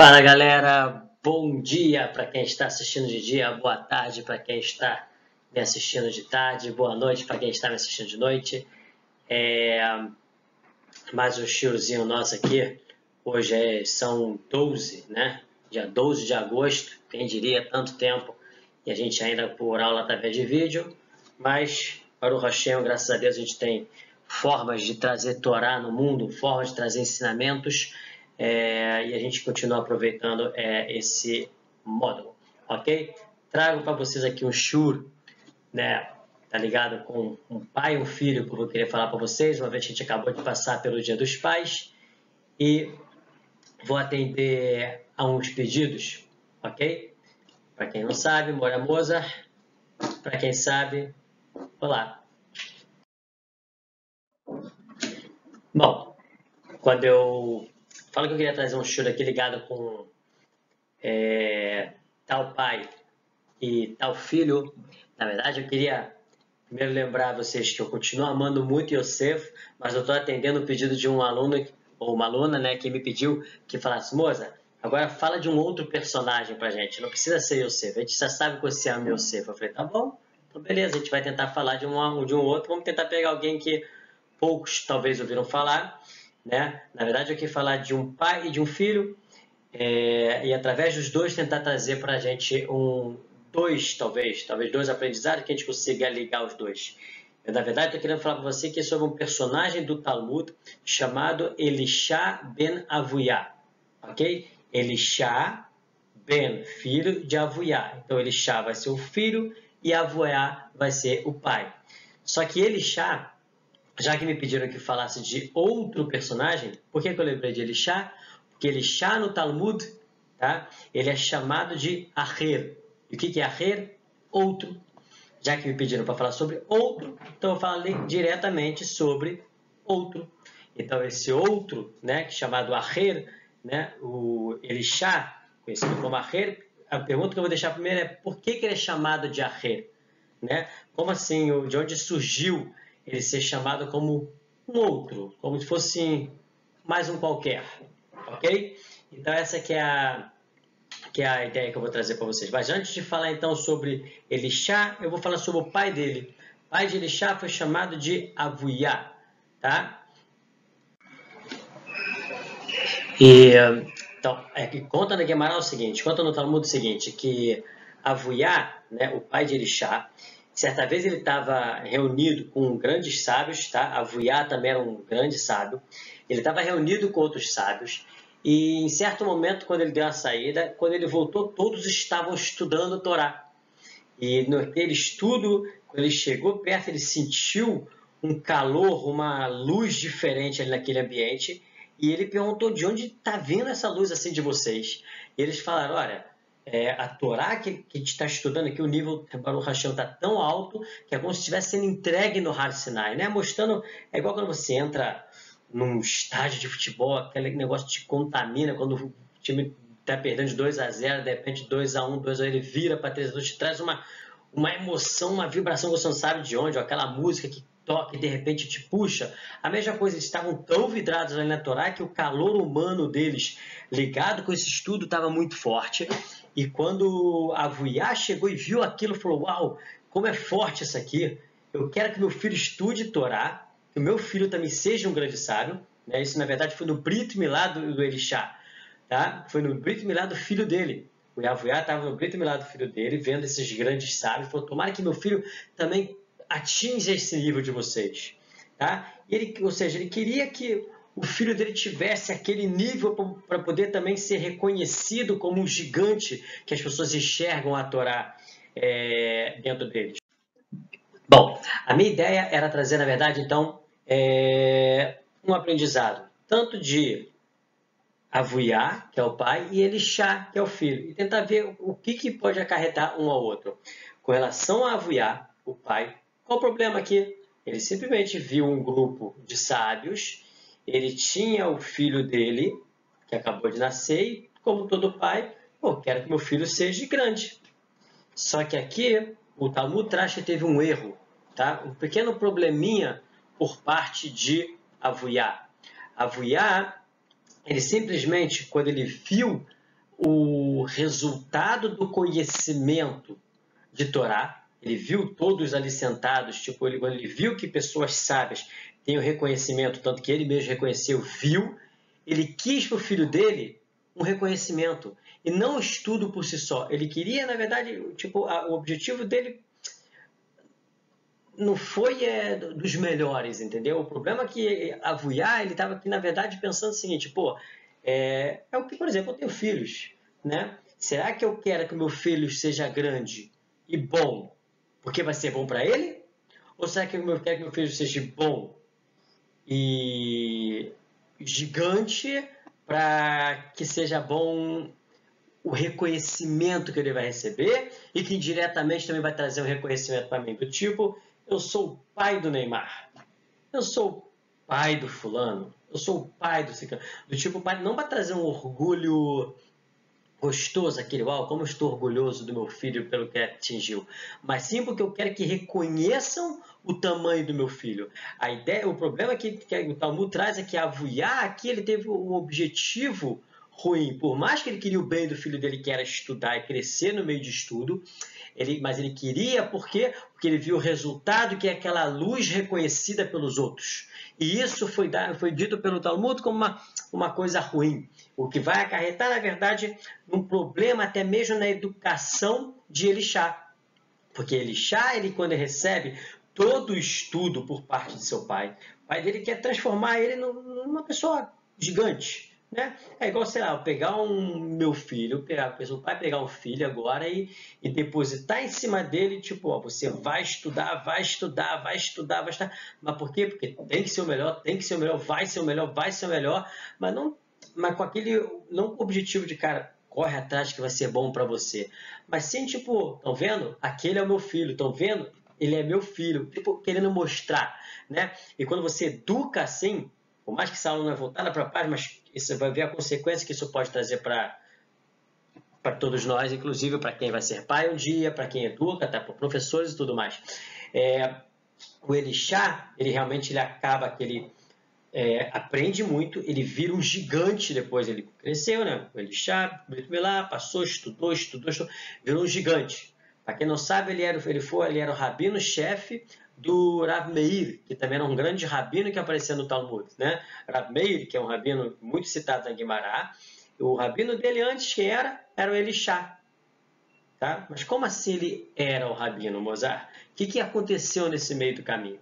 Fala galera, bom dia para quem está assistindo de dia, boa tarde para quem está me assistindo de tarde, boa noite para quem está me assistindo de noite. É... Mais um showzinho nosso aqui, hoje é... são 12, né? Dia 12 de agosto, quem diria tanto tempo, e a gente ainda por aula através de vídeo, mas para o Hashem, graças a Deus, a gente tem formas de trazer Torá no mundo, formas de trazer ensinamentos é, e a gente continua aproveitando é, esse módulo, ok? Trago para vocês aqui um shur, né, tá ligado? Com um pai e um filho que eu vou querer falar para vocês, uma vez a gente acabou de passar pelo Dia dos Pais e vou atender a uns pedidos, ok? Para quem não sabe, Mora Mozart, para quem sabe, olá. Bom, quando eu Fala que eu queria trazer um choro aqui ligado com é, tal pai e tal filho. Na verdade, eu queria primeiro lembrar a vocês que eu continuo amando muito Yosef, mas eu estou atendendo o pedido de um aluno ou uma aluna né, que me pediu que falasse, moça, agora fala de um outro personagem pra gente, não precisa ser Yosef, a gente já sabe que você ama Yosef. Eu falei, tá bom, então beleza, a gente vai tentar falar de um, de um outro, vamos tentar pegar alguém que poucos talvez ouviram falar né? Na verdade, eu queria falar de um pai e de um filho, é, e através dos dois tentar trazer para a gente um, dois, talvez, talvez dois aprendizados que a gente consiga ligar os dois. Eu, na verdade, estou querendo falar para você que é sobre um personagem do Talmud chamado Elisha ben Avuyá, ok? Elisha ben, filho de Avuyá. Então, Elisha vai ser o filho e Avuyá vai ser o pai. Só que Elisha já que me pediram que falasse de outro personagem, por que, que eu lembrei de Elisha? Porque Elisha no Talmud, tá? ele é chamado de Aher. E o que, que é Aher? Outro. Já que me pediram para falar sobre outro, então eu falei diretamente sobre outro. Então esse outro, né, chamado Aher, né, o Elisha, conhecido como Aher, a pergunta que eu vou deixar primeiro é por que, que ele é chamado de Aher? Né? Como assim? De onde surgiu ele ser chamado como um outro, como se fosse mais um qualquer, ok? Então essa que é a, que é a ideia que eu vou trazer para vocês. Mas antes de falar então sobre Elixá, eu vou falar sobre o pai dele. O pai de Elixá foi chamado de Avuyá, tá? E então, é que conta na Guimarães o seguinte, conta no Talmud o seguinte, que Avuyá, né, o pai de Elixá, Certa vez ele estava reunido com grandes sábios, tá? Avuyá também era um grande sábio. Ele estava reunido com outros sábios e em certo momento, quando ele deu a saída, quando ele voltou, todos estavam estudando a Torá. E naquele estudo, quando ele chegou perto, ele sentiu um calor, uma luz diferente ali naquele ambiente. E ele perguntou de onde está vindo essa luz assim de vocês. E eles falaram, olha, é, a Torá que, que a gente está estudando aqui, o nível Baruch Hashem está tão alto que é como se estivesse sendo entregue no Har Sinai, né? Mostrando, é igual quando você entra num estádio de futebol, aquele negócio te contamina, quando o time está perdendo de 2 a 0 de repente 2 a 1 2 a 1 ele vira para 3 a 2 te traz uma, uma emoção, uma vibração que você não sabe de onde, ou aquela música que toca e de repente te puxa. A mesma coisa, eles estavam tão vidrados ali na Torá que o calor humano deles ligado com esse estudo estava muito forte. E quando a chegou e viu aquilo, falou: Uau, como é forte isso aqui! Eu quero que meu filho estude Torá, que o meu filho também seja um grande sábio. Né? Isso, na verdade, foi no Brit Milá do, do Elixá. Tá? Foi no Brit Milá do filho dele. O Yavuiá estava no Brit Milá do filho dele, vendo esses grandes sábios, falou: Tomara que meu filho também atinja esse nível de vocês. Tá? Ele, ou seja, ele queria que o filho dele tivesse aquele nível para poder também ser reconhecido como um gigante que as pessoas enxergam a Torá é, dentro deles. Bom, a minha ideia era trazer, na verdade, então, é, um aprendizado, tanto de Avuyá, que é o pai, e Elixá, que é o filho, e tentar ver o que, que pode acarretar um ao outro. Com relação a Avuyá, o pai, qual o problema aqui? Ele simplesmente viu um grupo de sábios ele tinha o filho dele, que acabou de nascer, e como todo pai, pô, quero que meu filho seja grande. Só que aqui, o Talmud traz que teve um erro, tá? um pequeno probleminha por parte de Avuyá. Avuyá, ele simplesmente, quando ele viu o resultado do conhecimento de Torá, ele viu todos ali sentados, tipo, ele, ele viu que pessoas sábias têm o reconhecimento, tanto que ele mesmo reconheceu, viu, ele quis para o filho dele um reconhecimento e não estudo por si só. Ele queria, na verdade, tipo, a, o objetivo dele não foi é, dos melhores, entendeu? O problema é que a Vuiá, ele estava aqui, na verdade, pensando o seguinte, pô, é, é o que, por exemplo, eu tenho filhos, né? Será que eu quero que meu filho seja grande e bom porque vai ser bom para ele? Ou será que eu quero que meu filho seja bom e gigante para que seja bom o reconhecimento que ele vai receber e que indiretamente também vai trazer um reconhecimento para mim, do tipo, eu sou o pai do Neymar, eu sou o pai do fulano, eu sou o pai do ciclano, do tipo, não vai trazer um orgulho gostoso aquele, uau, como estou orgulhoso do meu filho pelo que atingiu, mas sim porque eu quero que reconheçam o tamanho do meu filho. A ideia, o problema que, que o Talmud traz é que a Avuyá aqui ele teve um objetivo ruim, por mais que ele queria o bem do filho dele, que era estudar e crescer no meio de estudo, ele, mas ele queria por quê? Porque ele viu o resultado que é aquela luz reconhecida pelos outros. E isso foi, foi dito pelo Talmud como uma, uma coisa ruim, o que vai acarretar, na verdade, um problema até mesmo na educação de Elixá. Porque Elixá, ele quando ele recebe todo o estudo por parte de seu pai, o pai dele quer transformar ele numa pessoa gigante. Né? É igual, sei lá, eu pegar um meu filho, pegar, o pai pegar um filho agora e, e depositar em cima dele, tipo, ó, você vai estudar, vai estudar, vai estudar, vai estudar. Mas por quê? Porque tem que ser o melhor, tem que ser o melhor, vai ser o melhor, vai ser o melhor, mas não, mas com aquele, não o objetivo de, cara, corre atrás que vai ser bom para você. Mas sim, tipo, estão vendo? Aquele é o meu filho, estão vendo? Ele é meu filho, tipo, querendo mostrar, né? E quando você educa assim, por mais que essa aula não é voltada para paz, mas você vai ver a consequência que isso pode trazer para para todos nós, inclusive para quem vai ser pai um dia, para quem educa, até para professores e tudo mais. É, o Elixá, ele realmente ele acaba que ele é, aprende muito, ele vira um gigante depois, ele cresceu, né? O Elixá, lá, passou, estudou, estudou, estudou, virou um gigante. Para quem não sabe, ele era, ele foi, ele era o rabino-chefe do Rav Meir, que também era um grande rabino que aparecia no Talmud. Né? Rav Meir, que é um rabino muito citado na Guimará, o rabino dele antes quem era? Era o Elixá. Tá? Mas como assim ele era o rabino, Mozart? O que, que aconteceu nesse meio do caminho?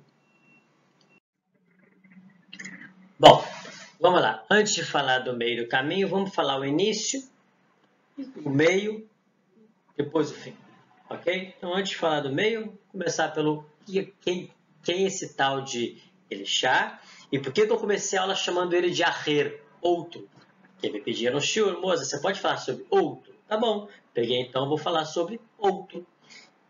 Bom, vamos lá. Antes de falar do meio do caminho, vamos falar o início, o meio, depois o fim. Ok? Então, antes de falar do meio, começar pelo quem, quem é esse tal de Elixá e por que, que eu comecei a aula chamando ele de Arrer, outro. Quem me pedia no Shiur, moça, você pode falar sobre outro? Tá bom, peguei então, vou falar sobre outro.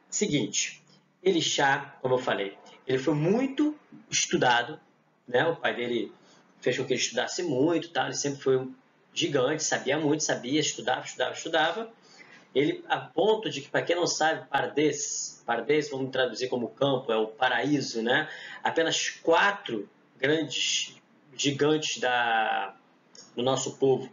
Seguinte, Elixá, como eu falei, ele foi muito estudado, né? o pai dele fez com que ele estudasse muito, tá? ele sempre foi um gigante, sabia muito, sabia, estudava, estudava, estudava. Ele, a ponto de que, para quem não sabe, Pardes, Pardes, vamos traduzir como campo, é o paraíso, né? Apenas quatro grandes gigantes da, do nosso povo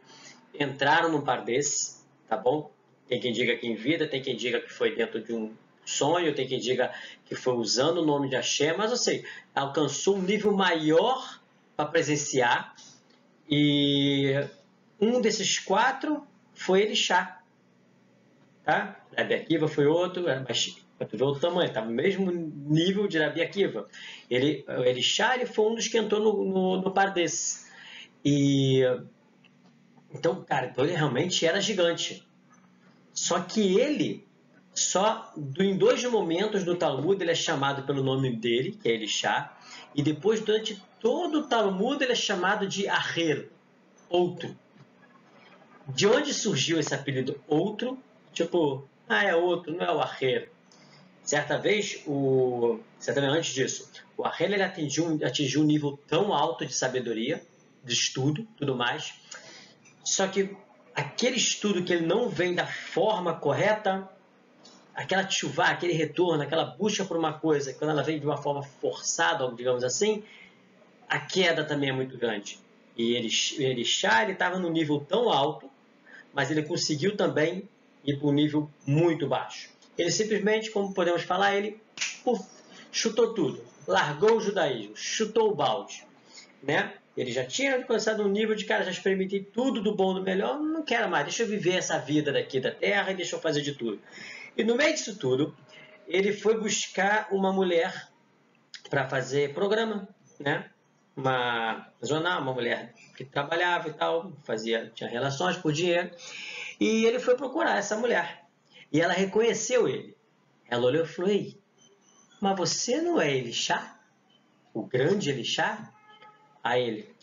entraram no Pardes, tá bom? Tem quem diga que em vida, tem quem diga que foi dentro de um sonho, tem quem diga que foi usando o nome de Hashem, mas eu sei, alcançou um nível maior para presenciar e um desses quatro foi Elixá, tá? Rabi Akiva foi outro, Tu vê o tamanho, está no mesmo nível de Rabi Akiva. Ele, ele ele foi um dos que entrou no, no, no par desse. E, então, cara, então ele realmente era gigante. Só que ele, só em dois momentos do Talmud, ele é chamado pelo nome dele, que é Elixá, e depois, durante todo o Talmud, ele é chamado de Aher, outro. De onde surgiu esse apelido outro? Tipo, ah, é outro, não é o Aher. Certa vez, o, certa vez antes disso, o Arrel atingiu, atingiu um nível tão alto de sabedoria, de estudo, tudo mais, só que aquele estudo que ele não vem da forma correta, aquela chuva, aquele retorno, aquela busca por uma coisa, quando ela vem de uma forma forçada, digamos assim, a queda também é muito grande. E ele, ele estava no nível tão alto, mas ele conseguiu também ir para um nível muito baixo. Ele simplesmente, como podemos falar, ele uf, chutou tudo, largou o judaísmo, chutou o balde, né? Ele já tinha alcançado um nível de cara, já experimentei tudo do bom, do melhor, não quero mais, deixa eu viver essa vida daqui da terra e deixa eu fazer de tudo. E no meio disso tudo, ele foi buscar uma mulher para fazer programa, né? Uma jornal, uma mulher que trabalhava e tal, fazia, tinha relações por dinheiro. E ele foi procurar essa mulher. E ela reconheceu ele. Ela olhou e falou: Ei, mas você não é Elixá? O grande Elixá? a ele.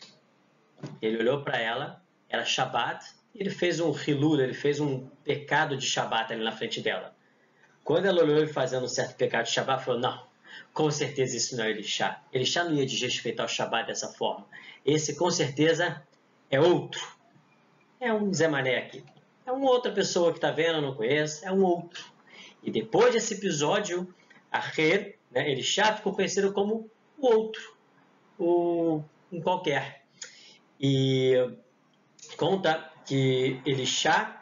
Ele olhou para ela, era Shabat, e ele fez um hilul, ele fez um pecado de Shabat ali na frente dela. Quando ela olhou ele fazendo um certo pecado de Shabat, falou: Não, com certeza isso não é Elixá. Elixá não ia desrespeitar o Shabat dessa forma. Esse com certeza é outro. É um Zé Mané aqui. É uma outra pessoa que está vendo, não conhece, é um outro. E depois desse episódio, a Rer, né, Elixá ficou conhecido como o outro. O um qualquer. E conta que ele chá,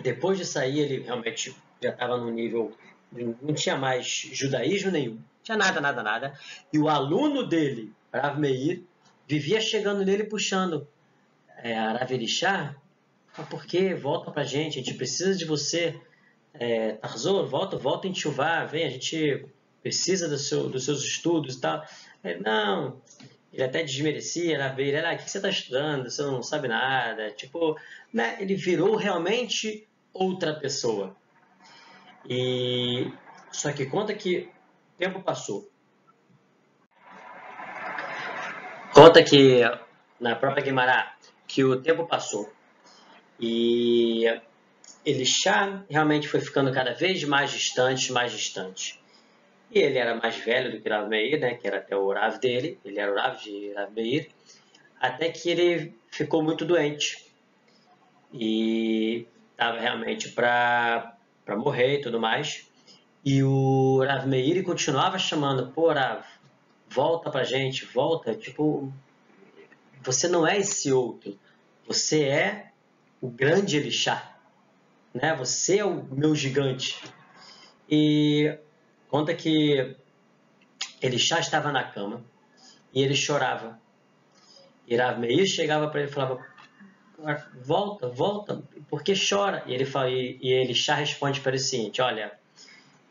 depois de sair, ele realmente já estava no nível, não tinha mais judaísmo nenhum, tinha nada, nada, nada. E o aluno dele, Rav Meir, vivia chegando nele puxando. É, Rav Elishá, por que? Volta pra gente, a gente precisa de você. É, Tarzor, volta, volta em Chuvá, vem, a gente precisa do seu, dos seus estudos e tal. É, não, ele até desmerecia na beira, ah, o que você está estudando? Você não sabe nada. Tipo, né? ele virou realmente outra pessoa. E só que conta que o tempo passou. Conta que na própria Guimarães que o tempo passou e ele já realmente foi ficando cada vez mais distante, mais distante. E ele era mais velho do que Rav Meir, né, que era até o Rav dele, ele era o Rav de Rav Meir, até que ele ficou muito doente. E estava realmente para morrer e tudo mais. E o Rav Meir continuava chamando, pô, Rav, volta pra gente, volta. Tipo, você não é esse outro. Você é o grande Elixá. Né? Você é o meu gigante. E Conta que ele já estava na cama e ele chorava. E Rav chegava para ele e falava: Volta, volta, por que chora? E ele, fala, e, e ele já responde para ele o seguinte: Olha,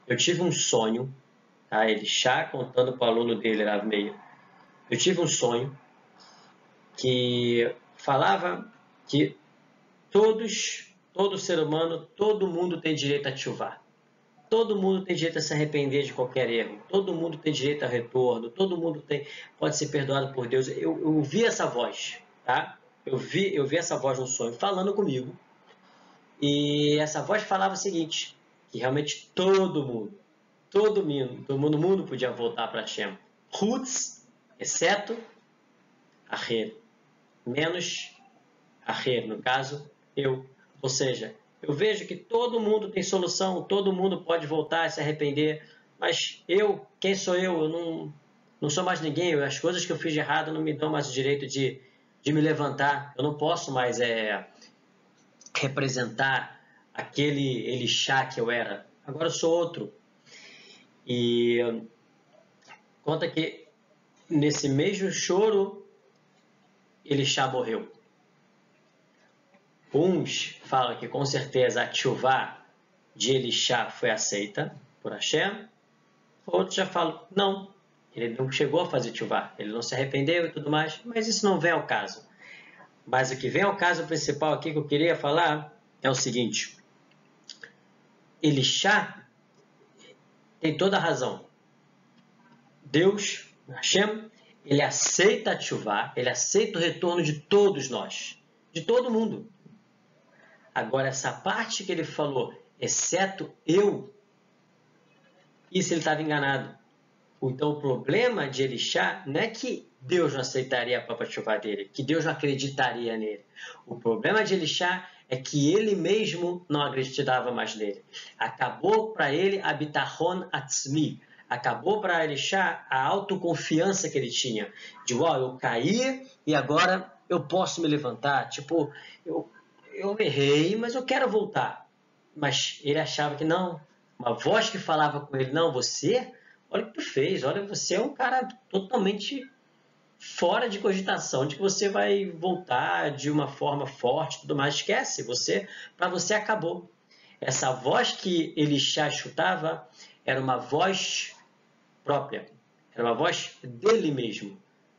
eu tive um sonho, tá? ele já contando para o aluno dele, Rav. Eu tive um sonho que falava que todos, todo ser humano, todo mundo tem direito a chuvar. Todo mundo tem direito a se arrepender de qualquer erro. Todo mundo tem direito a retorno. Todo mundo tem, pode ser perdoado por Deus. Eu, eu ouvi essa voz, tá? Eu vi, eu vi essa voz no sonho falando comigo. E essa voz falava o seguinte: que realmente todo mundo, todo mundo, todo mundo, mundo podia voltar para Shem. Roots, exceto Aher. Menos Aher, no caso, eu. Ou seja, eu vejo que todo mundo tem solução, todo mundo pode voltar a se arrepender, mas eu, quem sou eu? Eu não, não sou mais ninguém. As coisas que eu fiz de errado não me dão mais o direito de, de me levantar. Eu não posso mais é, representar aquele Elixá que eu era. Agora eu sou outro. E conta que nesse mesmo choro, Elixá morreu. Uns falam que com certeza a Tchuvá de Elixá foi aceita por Hashem. Outros já falam, não, ele não chegou a fazer Tchuvá, ele não se arrependeu e tudo mais, mas isso não vem ao caso. Mas o que vem ao caso principal aqui que eu queria falar é o seguinte: Elixá tem toda a razão. Deus, Hashem, ele aceita a Tchuvá, ele aceita o retorno de todos nós, de todo mundo. Agora, essa parte que ele falou, exceto eu, isso ele estava enganado. Então, o problema de Elixá não é que Deus não aceitaria a própria chuva dele, que Deus não acreditaria nele. O problema de Elixá é que ele mesmo não acreditava mais nele. Acabou para ele a bitahon atzmi. Acabou para Elixá a autoconfiança que ele tinha. De, uau, eu caí e agora eu posso me levantar. Tipo, eu, eu errei, mas eu quero voltar. Mas ele achava que não. Uma voz que falava com ele, não, você, olha o que tu fez, olha, você é um cara totalmente fora de cogitação de que você vai voltar de uma forma forte, tudo mais. Esquece, você, para você acabou. Essa voz que ele já escutava era uma voz própria, era uma voz dele mesmo,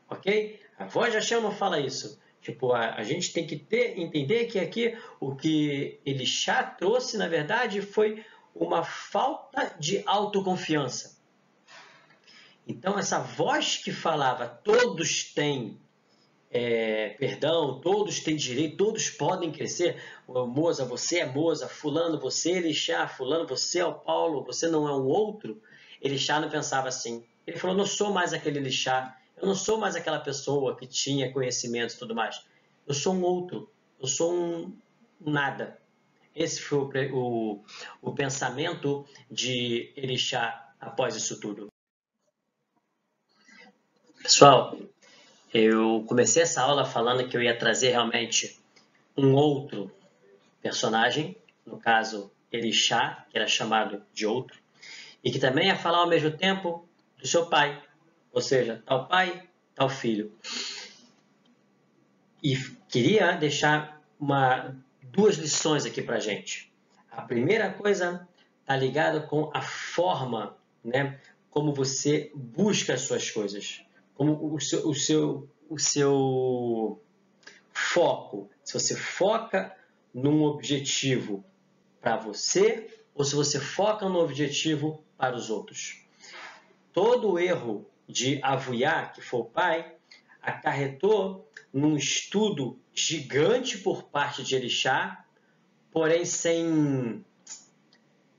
ok? A voz de Hashem não fala isso. Tipo, a, a gente tem que ter, entender que aqui o que ele já trouxe, na verdade, foi uma falta de autoconfiança. Então, essa voz que falava, todos têm é, perdão, todos têm direito, todos podem crescer. Moza, você é Moza, fulano, você é Elixá, fulano, você é o Paulo, você não é um outro. Elixá não pensava assim. Ele falou, não sou mais aquele Elixá, eu não sou mais aquela pessoa que tinha conhecimento e tudo mais. Eu sou um outro, eu sou um nada. Esse foi o, o, o pensamento de Elixá após isso tudo. Pessoal, eu comecei essa aula falando que eu ia trazer realmente um outro personagem, no caso Elixá, que era chamado de outro, e que também ia falar ao mesmo tempo do seu pai, ou seja, tal pai, tal filho. E queria deixar uma, duas lições aqui para gente. A primeira coisa está ligada com a forma, né, como você busca as suas coisas como o seu, o seu, o seu foco. Se você foca num objetivo para você ou se você foca no objetivo para os outros. Todo erro de Avuiá, que foi o pai, acarretou num estudo gigante por parte de Elixá, porém sem,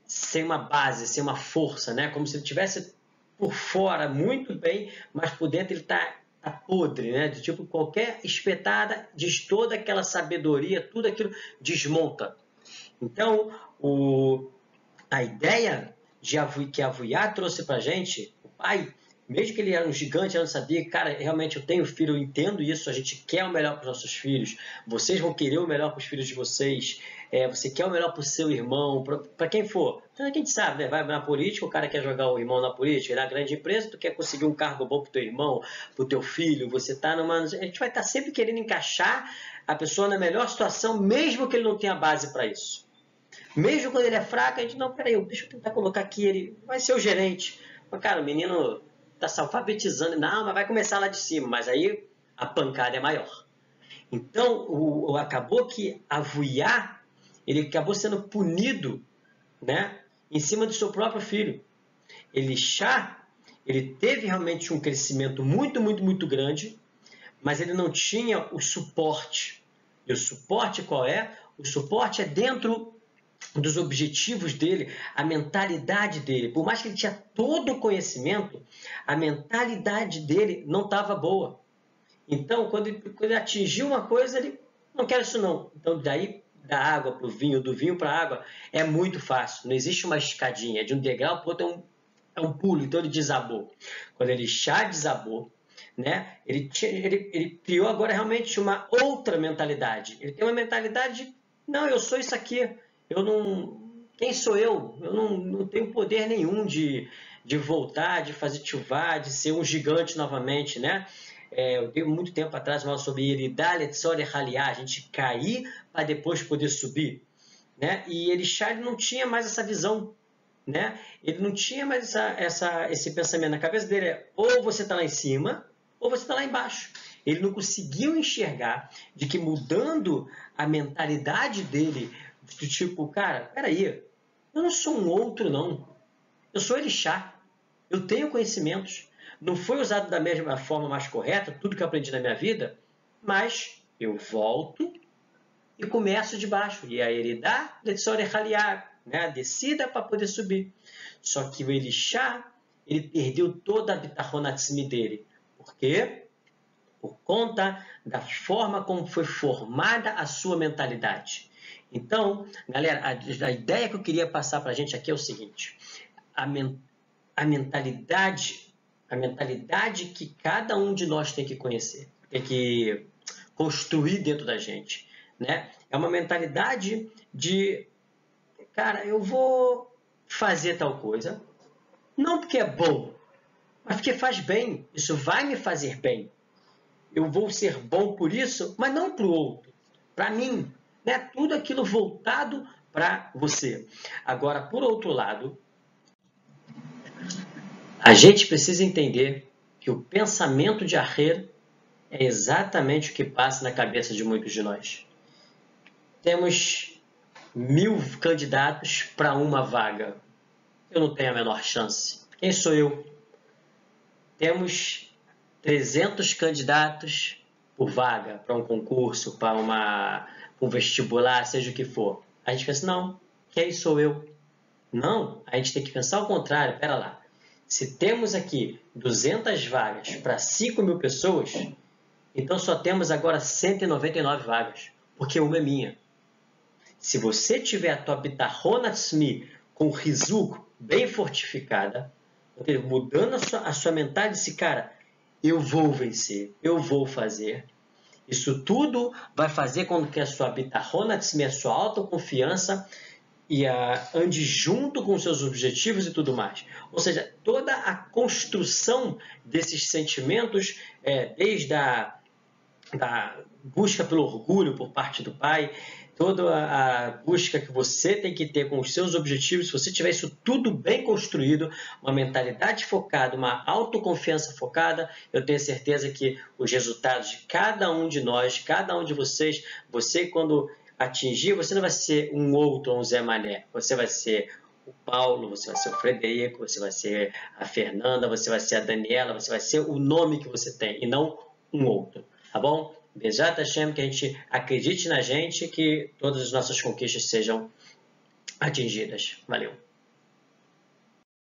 sem uma base, sem uma força, né? como se ele tivesse por fora muito bem, mas por dentro ele está tá podre, né? De tipo, qualquer espetada diz toda aquela sabedoria, tudo aquilo desmonta. Então, o, a ideia de que a Vuiá trouxe para gente, o pai, mesmo que ele era um gigante, eu não sabia, cara, realmente eu tenho filho, eu entendo isso, a gente quer o melhor para os nossos filhos, vocês vão querer o melhor para os filhos de vocês, é, você quer o melhor para o seu irmão, para quem for. Então a gente sabe, né? vai na política, o cara quer jogar o irmão na política, na grande empresa, tu quer conseguir um cargo bom para teu irmão, para teu filho, você está numa... A gente vai estar tá sempre querendo encaixar a pessoa na melhor situação, mesmo que ele não tenha base para isso. Mesmo quando ele é fraco, a gente, não, peraí, deixa eu tentar colocar aqui, ele vai ser o gerente. Mas, cara, o menino está se alfabetizando, não, mas vai começar lá de cima, mas aí a pancada é maior. Então, o, o acabou que a Vuiá, ele acabou sendo punido, né, em cima do seu próprio filho. Ele chá, ele teve realmente um crescimento muito, muito, muito grande, mas ele não tinha o suporte. E o suporte qual é? O suporte é dentro dos objetivos dele, a mentalidade dele. Por mais que ele tinha todo o conhecimento, a mentalidade dele não estava boa. Então, quando ele, quando ele, atingiu uma coisa, ele não quer isso não. Então, daí da água para o vinho, do vinho para a água, é muito fácil. Não existe uma escadinha. De um degrau para outro é um, é um pulo. Então, ele desabou. Quando ele já desabou, né, ele, tinha, ele, ele criou agora realmente uma outra mentalidade. Ele tem uma mentalidade de, não, eu sou isso aqui eu não. Quem sou eu? Eu não, não tenho poder nenhum de, de voltar, de fazer chuvar, de ser um gigante novamente, né? É, eu tenho muito tempo atrás falado sobre Iridale Tsore Haliá, a gente cair para depois poder subir. Né? E ele não tinha mais essa visão. Né? Ele não tinha mais essa, essa, esse pensamento na cabeça dele. É, ou você está lá em cima, ou você está lá embaixo. Ele não conseguiu enxergar de que mudando a mentalidade dele do tipo, cara, peraí, eu não sou um outro, não. Eu sou Elixá. Eu tenho conhecimentos. Não foi usado da mesma forma mais correta, tudo que eu aprendi na minha vida, mas eu volto e começo de baixo. E aí ele dá né? a descida para poder subir. Só que o Elixá, ele perdeu toda a bitahonatsmi dele. Por quê? Por conta da forma como foi formada a sua mentalidade. Então, galera, a, a ideia que eu queria passar para a gente aqui é o seguinte: a, men, a mentalidade, a mentalidade que cada um de nós tem que conhecer, tem que construir dentro da gente, né? É uma mentalidade de, cara, eu vou fazer tal coisa, não porque é bom, mas porque faz bem. Isso vai me fazer bem. Eu vou ser bom por isso, mas não para o outro, para mim. Né? Tudo aquilo voltado para você. Agora, por outro lado, a gente precisa entender que o pensamento de Arrer é exatamente o que passa na cabeça de muitos de nós. Temos mil candidatos para uma vaga. Eu não tenho a menor chance. Quem sou eu? Temos 300 candidatos por vaga para um concurso, para uma, um vestibular, seja o que for. A gente pensa, não, quem sou eu? Não, a gente tem que pensar ao contrário. Pera lá. Se temos aqui 200 vagas para 5 mil pessoas, então só temos agora 199 vagas, porque uma é minha. Se você tiver a tua Bitarrona com rizuko bem fortificada, mudando a sua, a sua mentalidade, esse cara, eu vou vencer, eu vou fazer. Isso tudo vai fazer com que a sua Bitarrona Tzmi, a sua autoconfiança, e a, ande junto com seus objetivos e tudo mais. Ou seja, toda a construção desses sentimentos, é, desde a da busca pelo orgulho por parte do pai, toda a busca que você tem que ter com os seus objetivos, se você tiver isso tudo bem construído, uma mentalidade focada, uma autoconfiança focada, eu tenho certeza que os resultados de cada um de nós, cada um de vocês, você quando atingir, você não vai ser um outro um Zé Mané, você vai ser o Paulo, você vai ser o Frederico, você vai ser a Fernanda, você vai ser a Daniela, você vai ser o nome que você tem e não um outro tá bom? Bezat Hashem, que a gente acredite na gente, que todas as nossas conquistas sejam atingidas. Valeu!